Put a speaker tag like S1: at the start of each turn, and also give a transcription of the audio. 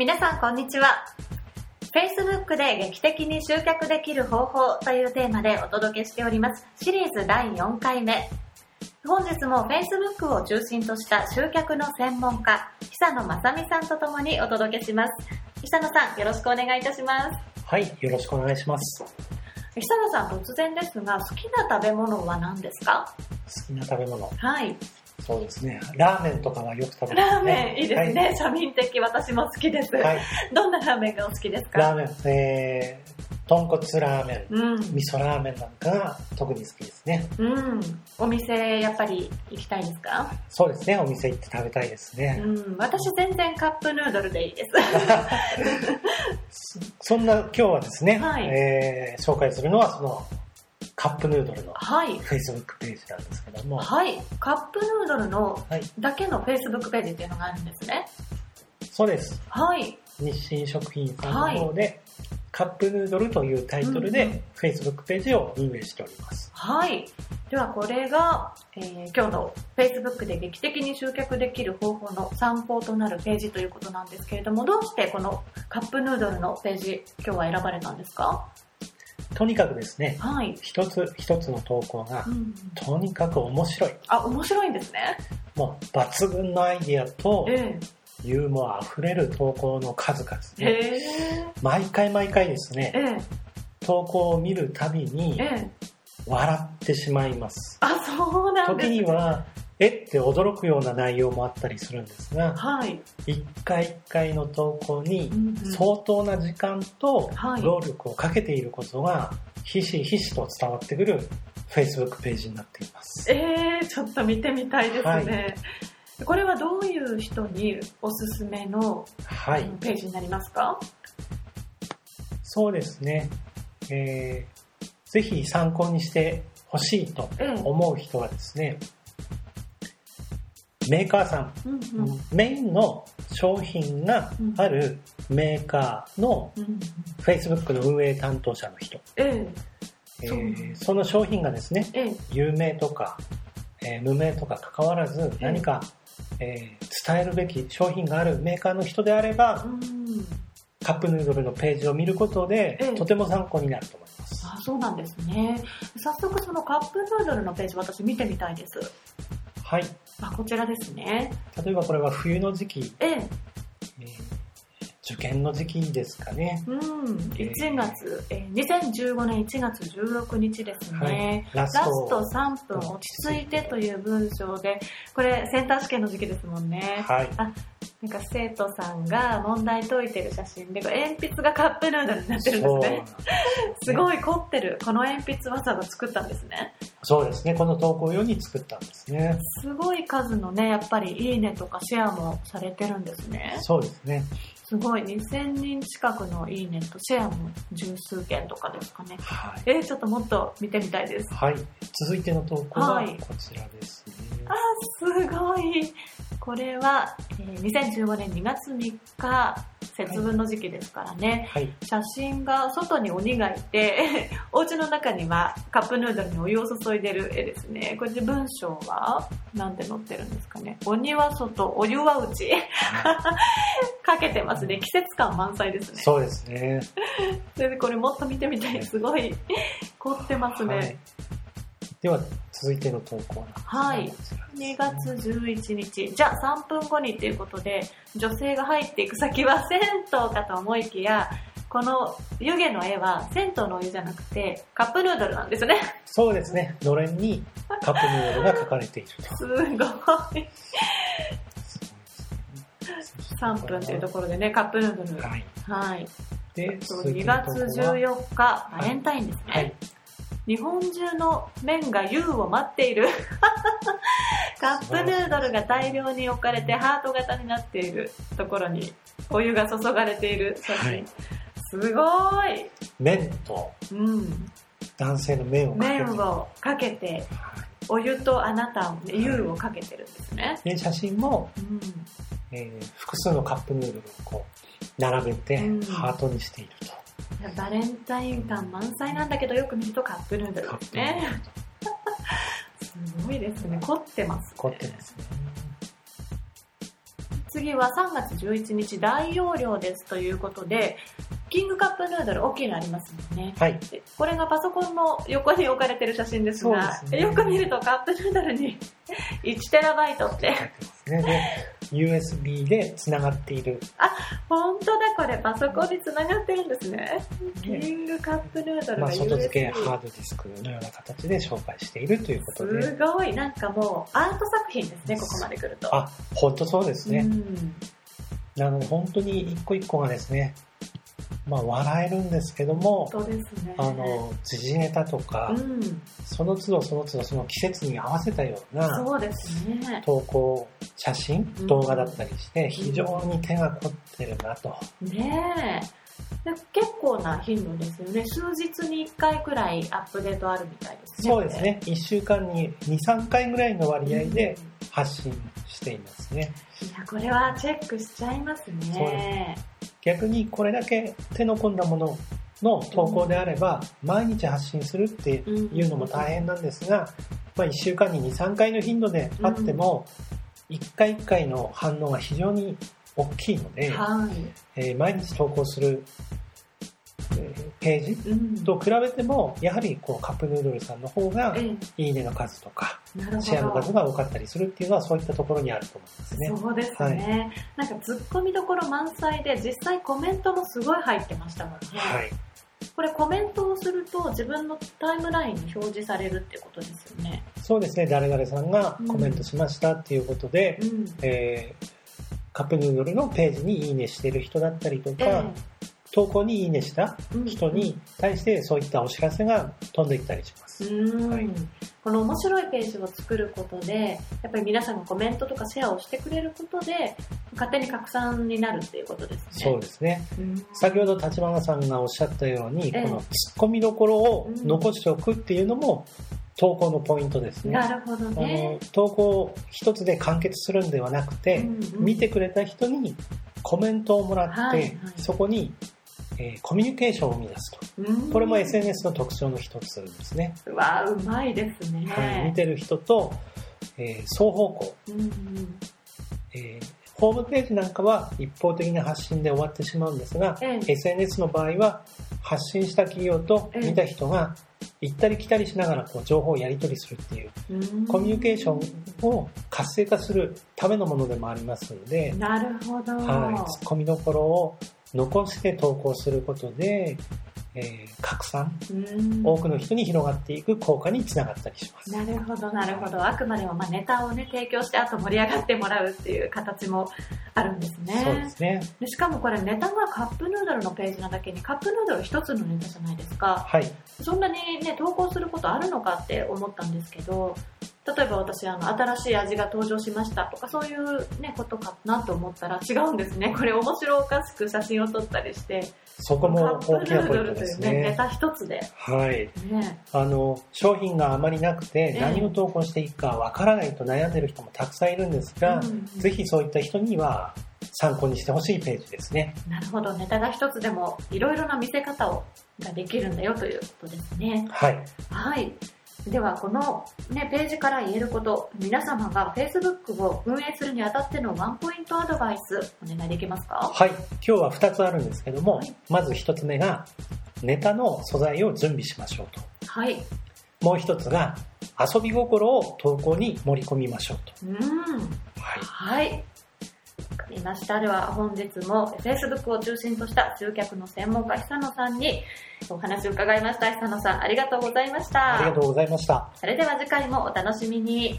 S1: 皆さんこんにちは。Facebook で劇的に集客できる方法というテーマでお届けしております。シリーズ第4回目。本日も Facebook を中心とした集客の専門家久野正美さんとともにお届けします。久野さんよろしくお願いいたします。
S2: はい、よろしくお願いします。
S1: 久野さん突然ですが好きな食べ物は何ですか？
S2: 好きな食べ物。
S1: はい
S2: そうですね。ラーメンとかはよく食べます、ね。
S1: ラーメンいいですね、庶民的私も好きです、
S2: はい。はい。
S1: どんなラーメンがお好きですか？
S2: ラーメン、えー、豚骨ラーメン、
S1: うん
S2: 味噌ラーメンなんかが特に好きですね。
S1: うんお店やっぱり行きたいですか？
S2: そうですね。お店行って食べたいですね。
S1: うん私全然カップヌードルでいいです
S2: そんな今日はですね、
S1: はい
S2: えー紹介するのはそのカップヌードルの
S1: はい。
S2: Facebook ページなんですけども、
S1: はい。カップヌードルの
S2: はい。
S1: だけの Facebook ページっていうのがあるんですね。
S2: そうです。
S1: はい。
S2: 日清食品さんの方で、カップヌードルというタイトルで Facebook ページを運営しております。
S1: はい。ではこれが、えー今日の Facebook で劇的に集客できる方法の参考となるページということなんですけれどもどうしてこのカップヌードルのページ今日は選ばれたんですか？
S2: とにかくですね、
S1: はい、
S2: 一つ一つの投稿が
S1: うん、
S2: とにかく面白い。
S1: あ面白いんですね。
S2: もう抜群のアイディアと
S1: え
S2: ユーモア溢れる投稿の数々
S1: え
S2: で、
S1: へえ。
S2: 毎回毎回ですね、
S1: ええ。
S2: 投稿を見るたびに
S1: ええ。
S2: 笑ってしまいます。
S1: あそうなんです
S2: 時には、え？って驚くような内容もあったりするんですが、
S1: はい、
S2: 一回一回の投稿に
S1: うんうん。
S2: 相当な時間と
S1: はい。
S2: 労力をかけていることがひしひしと伝わってくる Facebook ページになっています。
S1: えー、ちょっと見てみたいですね、
S2: はい。
S1: これはどういう人におすすめの、
S2: はい。
S1: ページになりますか？
S2: そうですね。えー、ぜひ参考にしてほしいと
S1: ええ
S2: 思う人はですね、メーカーさん、
S1: うんうん。
S2: メインの商品があるメーカーの
S1: うん
S2: Facebook の運営担当者の人、
S1: え
S2: え。ーその商品がですね、
S1: ええ。え
S2: 有名とか、えー無名とか関わらず何か、えー伝えるべき商品があるメーカーの人であれば、
S1: うん。
S2: カップヌードルのページを見ることで、
S1: ええ。
S2: とても参考になると思います。
S1: あそうなんですね。早速そのカップヌードルのページ私見てみたいです。
S2: はい。
S1: あこちらですね。
S2: 例えばこれは冬の時期、
S1: ええ。
S2: えー受験の時期ですかね。
S1: うん、
S2: え
S1: 1月、えー2015年1月16日ですね、
S2: ラ
S1: ラスト3分落ち着いてという文章で、これセンター試験の時期ですもんね。
S2: はい。
S1: なんか生徒さんが問題解いてる写真で、鉛筆がカップヌードルになってるんですね。すご
S2: い。
S1: い凝ってる。この鉛筆わざわざ作ったんですね。
S2: そうですね。この投稿用に作ったんですね。
S1: すごい数のね、やっぱりいいねとかシェアもされてるんですね。
S2: そうですね。
S1: すごい。2000人近くのいいねとシェアも十数件とかですかね。
S2: はい。
S1: えー、ちょっともっと見てみたいです。
S2: はい。続いての投稿は
S1: はい
S2: こちらですね。
S1: あすごい。これは、えー2015年2月3日、節分の時期ですからね。
S2: はい。
S1: 写真が外に鬼がいて、お家の中にはカップヌードルにお湯を注いでる絵ですね。これで文章は何て載ってるんですかね。鬼は外、お湯は内。かけてますね。季節感満載ですね。
S2: そうですね。
S1: でこれもっと見てみたい。すごい凝ってますね。
S2: はい。では、続いての投稿なんですが
S1: はい2月11日、じゃあ3分後にということで、女性が入っていく先は銭湯かと思いきや、この湯気の絵は銭湯のお湯じゃなくて、カップヌードルなんですね。
S2: そうですね。のれんにカップヌードルが書かれていると。
S1: すごい。3分というところでね、カップヌードル。
S2: はい。
S1: はい。
S2: で、
S1: そう
S2: 続いて
S1: 2月
S2: の投稿は
S1: 14日、バレンタインですね。
S2: はい。
S1: 日本中の麺が湯を待っている。カップヌードルが大量に置かれてハート型になっているところにお湯が注がれている写真。
S2: はい
S1: すごい。
S2: 麺と
S1: うん。
S2: 男性の麺をかけて。
S1: 麺をかけて、
S2: はい
S1: お湯とあなたを、湯をかけてるんですね。
S2: で、写真も、
S1: うん。
S2: えー複数のカップヌードルをこう、並べて
S1: うん、
S2: ハートにしていると。
S1: バレンタイン感満載なんだけど、よく見るとカップヌードルですね。すごいですね。凝ってます、ね。
S2: 凝ってますね。
S1: 次は3月11日大容量ですということで、キングカップヌードル大きいのありますもんね。
S2: はい。
S1: でこれがパソコンの横に置かれてる写真ですが、
S2: すね
S1: よく見るとカップヌードルに 1TB って、
S2: 入ってますね。で、USB で繋がっている。
S1: 本当だこれパソコンにつながってるんですね。キングカップヌードル
S2: まあ、
S1: が USB。
S2: 外付けハードディスクのような形で紹介しているということで。
S1: すごい、なんかもうアート作品ですね、ここまで来ると。
S2: あ、本当そうですね。
S1: うん
S2: なので、本当に一個一個がですね、まあ、笑えるんですけども、
S1: ね。
S2: あの、時事ネタとか、
S1: うん、
S2: その都度その都度その季節に合わせたような
S1: そうですね。
S2: 投稿写真
S1: うん、
S2: 動画だったりして、非常に手が凝ってるなと。
S1: ねえ。で結構な頻度ですよね。数日に1回くらいアップデートあるみたいですね。
S2: そうですね。1週間に2、3回ぐらいの割。合で発信していますね。
S1: うん。いや、これはチェックしちゃいます
S2: そう
S1: ね。
S2: 逆にこれだけ手の込んだものの投稿であれば、毎日発信するっていうのも大変なんですが、まあ、1週間に2、3回の頻度であっても、1回1回の反応が非常に大きいので、
S1: はい。
S2: えー毎日投稿する、えーページ
S1: うん。
S2: と比べても、やはりこうカップヌードルさんの方が、
S1: え
S2: いいねの数とか。シェアの数が多かったりするっていうのはそういったところにあると思いますね。
S1: そうですね、なんか突っ込みどころ満載で実際コメントもすごい入ってましたもんね、
S2: はい。
S1: これコメントをすると自分のタイムラインに表示されるってことですよね。
S2: そうですね、誰々さんがコメントしましたっていうことで、
S1: うん。
S2: えーカップヌードルのページにいいねしてる人だったりとか、
S1: え
S2: 投稿にいいねした人に対してそういったお知らせが飛んでいったりします。
S1: うん、
S2: はい。
S1: この面白いページを作ることでやっぱり皆さんがコメントとかシェアをしてくれることで勝手に拡散になるっていうことですね。
S2: そうですね。
S1: うん。
S2: 先ほど立花さんがおっしゃったように、
S1: ええ。
S2: この突っ込みどころを残しておくっていうのも投稿のポイントですね。
S1: なるほど
S2: あ
S1: ね
S2: の投稿一つで完結するんではなくて、
S1: うんうん。
S2: 見てくれた人にコメントをもらって、
S1: はいはい。
S2: そこに、えーコミュニケーションを生み出すと。
S1: うん。
S2: これも SNS の特徴の一つですね。
S1: うわうまいですね、
S2: はい、見てる人と、えー双方向、
S1: うんうん。
S2: えーホームページなんかは一方的な発信で終わってしまうんですが、
S1: ええ。
S2: SNS の場合は発信した企業と見た人が行ったり来たりしながらこう情報をやり取りするっていう
S1: うん
S2: コミュニケーションを活性化するためのものでもありますので、
S1: なるほど。
S2: はい、突っ込みどころを残して投稿することで、えー拡散、
S1: うん
S2: 多くの人に広がっていく効果につながったりします。
S1: なるほど、なるほど。あくまでもまあネタをね、提供して、あと盛り上がってもらうっていう形もあるんですね。
S2: そうですね。
S1: でしかもこれネタがカップヌードルのページなだけにカップヌードル一つのネタじゃないですか。
S2: はい。
S1: そんなにね、投稿することあるのかって思ったんですけど、例えば私、あの、新しい味が登場しましたとか、そういうね、ことかなと思ったら違うんですね。これ面白おかしく写真を撮ったりして、
S2: そこも大きなポイントですね
S1: ネ。タ一つで、
S2: はい。
S1: ね、
S2: あの、商品があまりなくて
S1: ええ
S2: 何を投稿していいかわからないと悩んでる人もたくさんいるんですが、
S1: うん
S2: ぜひそういった人には参考にしてほしいページですね。
S1: なるほど、ネタが一つでもいろいろな見せ方をができるんだよということですね。
S2: はい。
S1: はい。では、この、ね、ページから言えること、皆様が Facebook を運営するにあたってのワンポイントアドバイス、お願いできますか？
S2: はい。今日は2つあるんですけども、
S1: はい
S2: まず1つ目が、ネタの素材を準備しましょうと。
S1: はい。
S2: もう1つが、遊び心を投稿に盛り込みましょうと。
S1: うん。
S2: はい。
S1: はい。わかりました。では本日も Facebook を中心とした集客の専門家久野さんにお話を伺いました。久野さんありがとうございました。
S2: ありがとうございました。
S1: それでは次回もお楽しみに。